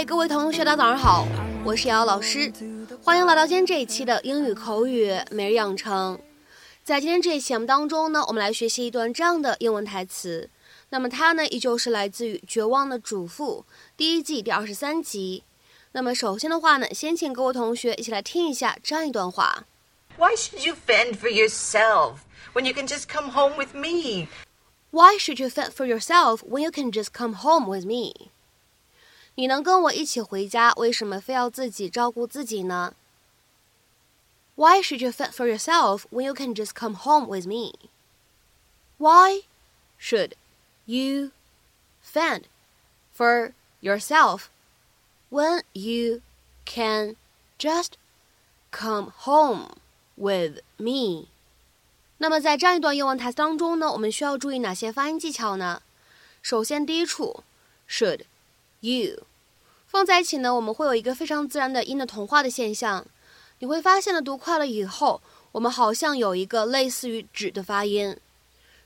嗨，各位同学，大家早上好，我是瑶瑶老师，欢迎来到今天这一期的英语口语每日养成。在今天这一期节目当中呢，我们来学习一段这样的英文台词。那么它呢，依旧是来自于《绝望的主妇》第一季第二十三集。那么首先的话呢，先请各位同学一起来听一下这样一段话：Why should you fend for yourself when you can just come home with me? Why should you fend for yourself when you can just come home with me? 你能跟我一起回家，为什么非要自己照顾自己呢？Why should you fend for yourself when you can just come home with me? Why should you fend for yourself when you can just come home with me? 那么在这样一段英文台词当中呢，我们需要注意哪些发音技巧呢？首先，第一处 should you 放在一起呢，我们会有一个非常自然的音的同化的现象。你会发现呢，读快了以后，我们好像有一个类似于指的发音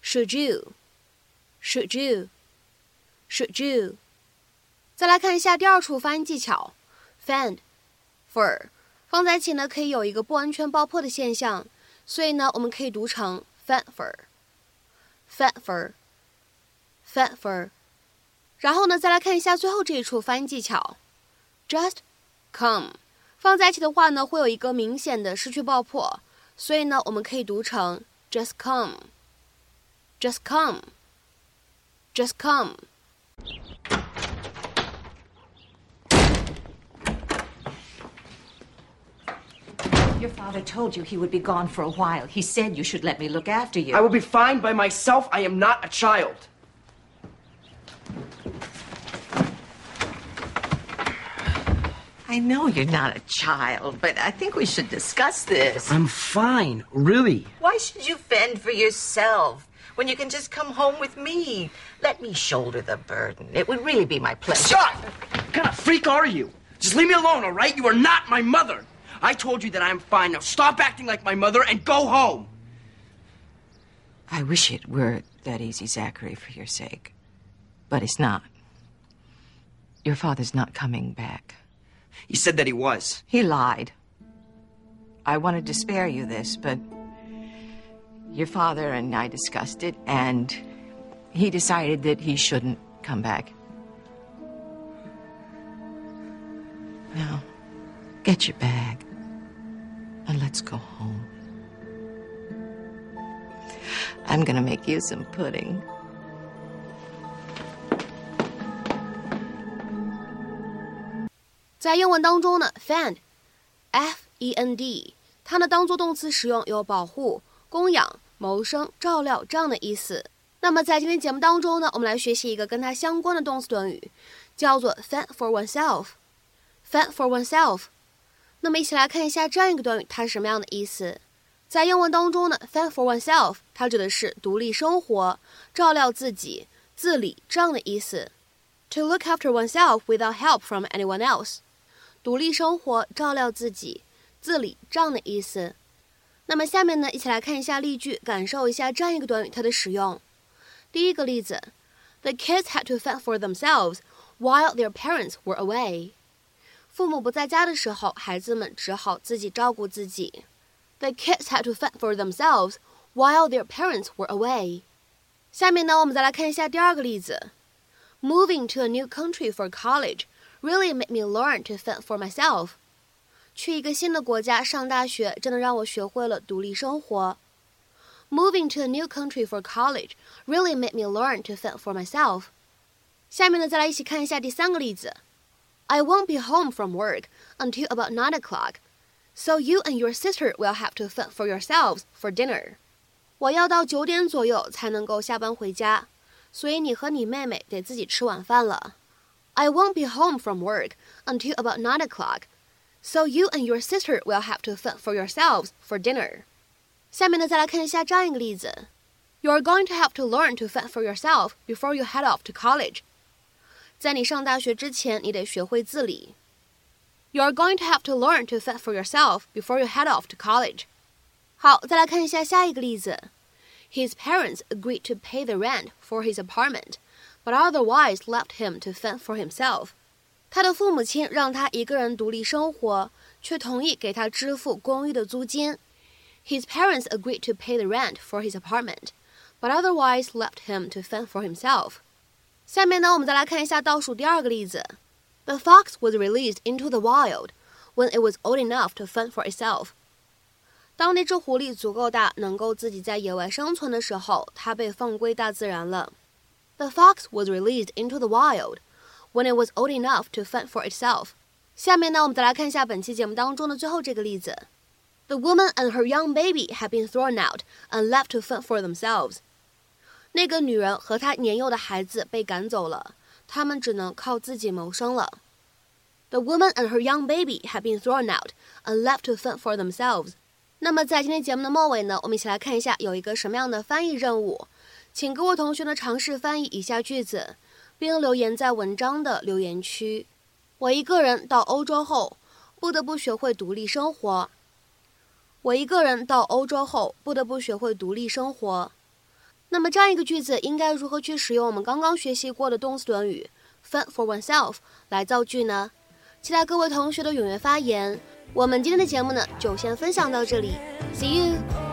，should you，should you，should you。再来看一下第二处发音技巧，fend，for 放在一起呢，可以有一个不完全爆破的现象。所以呢，我们可以读成 fatfer，fatfer，fatfer。然后呢，再来看一下最后这一处发音技巧，just come，放在一起的话呢，会有一个明显的失去爆破，所以呢，我们可以读成 just come，just come，just come。Your father told you he would be gone for a while. He said you should let me look after you. I will be fine by myself. I am not a child. I know you're not a child, but I think we should discuss this. I'm fine, really. Why should you fend for yourself when you can just come home with me? Let me shoulder the burden. It would really be my pleasure. Shut! What kind of freak are you? Just leave me alone, all right? You are not my mother. I told you that I'm fine. Now stop acting like my mother and go home. I wish it were that easy, Zachary, for your sake. But it's not. Your father's not coming back. He said that he was. He lied. I wanted to spare you this, but your father and I discussed it, and he decided that he shouldn't come back. Now, get your bag and let's go home. I'm gonna make you some pudding. 在英文当中呢，fend，f e n d，它呢当做动词使用，有保护、供养、谋生、照料这样的意思。那么在今天节目当中呢，我们来学习一个跟它相关的动词短语，叫做 fend for oneself。fend for oneself。那么一起来看一下这样一个短语，它是什么样的意思？在英文当中呢，fend for oneself，它指的是独立生活、照料自己、自理这样的意思。To look after oneself without help from anyone else，独立生活、照料自己、自理这样的意思。那么下面呢，一起来看一下例句，感受一下这样一个短语它的使用。第一个例子：The kids had to fend for themselves while their parents were away。父母不在家的时候，孩子们只好自己照顾自己。The kids had to fend for themselves while their parents were away。下面呢，我们再来看一下第二个例子。Moving to a new country for college really made me learn to fend for myself。去一个新的国家上大学，真的让我学会了独立生活。Moving to a new country for college really made me learn to fend for myself。下面呢，再来一起看一下第三个例子。I won't be home from work until about nine o'clock, so you and your sister will have to fend for yourselves for dinner. 我要到九点左右才能够下班回家，所以你和你妹妹得自己吃晚饭了。 I won't be home from work until about nine o'clock, so you and your sister will have to fend for yourselves for dinner. 下面呢，再来看一下这样一个例子：You're going to have to learn to fend for yourself before you head off to college. 在你上大学之前，你得学会自理。You are going to have to learn to fend for yourself before you head off to college。好，再来看一下下一个例子。His parents agreed to pay the rent for his apartment, but otherwise left him to fend for himself。 他的父母亲让他一个人独立生活，却同意给他支付公寓的租金。His parents agreed to pay the rent for his apartment, but otherwise left him to fend for himself. 下面呢，我们再来看一下倒数第二个例子。The fox was released into the wild when it was old enough to fend for itself. 当那只狐狸足够大，能够自己在野外生存的时候，它被放归大自然了。 The fox was released into the wild when it was old enough to fend for itself。下面呢，我们再来看一下本期节目当中的最后这个例子。The woman and her young baby had been thrown out and left to fend for themselves。那个女人和她年幼的孩子被赶走了，他们只能靠自己谋生了。The woman and her young baby had been thrown out and left to fend for themselves。那么在今天节目的末尾呢，我们一起来看一下有一个什么样的翻译任务， 请各位同学呢尝试翻译以下句子。并留言在文章的留言区。我一个人到欧洲后，不得不学会独立生活。我一个人到欧洲后，不得不学会独立生活。那么这样一个句子应该如何去使用我们刚刚学习过的动词短语 fend for oneself 来造句呢？期待各位同学的踊跃发言。我们今天的节目呢，就先分享到这里，See you。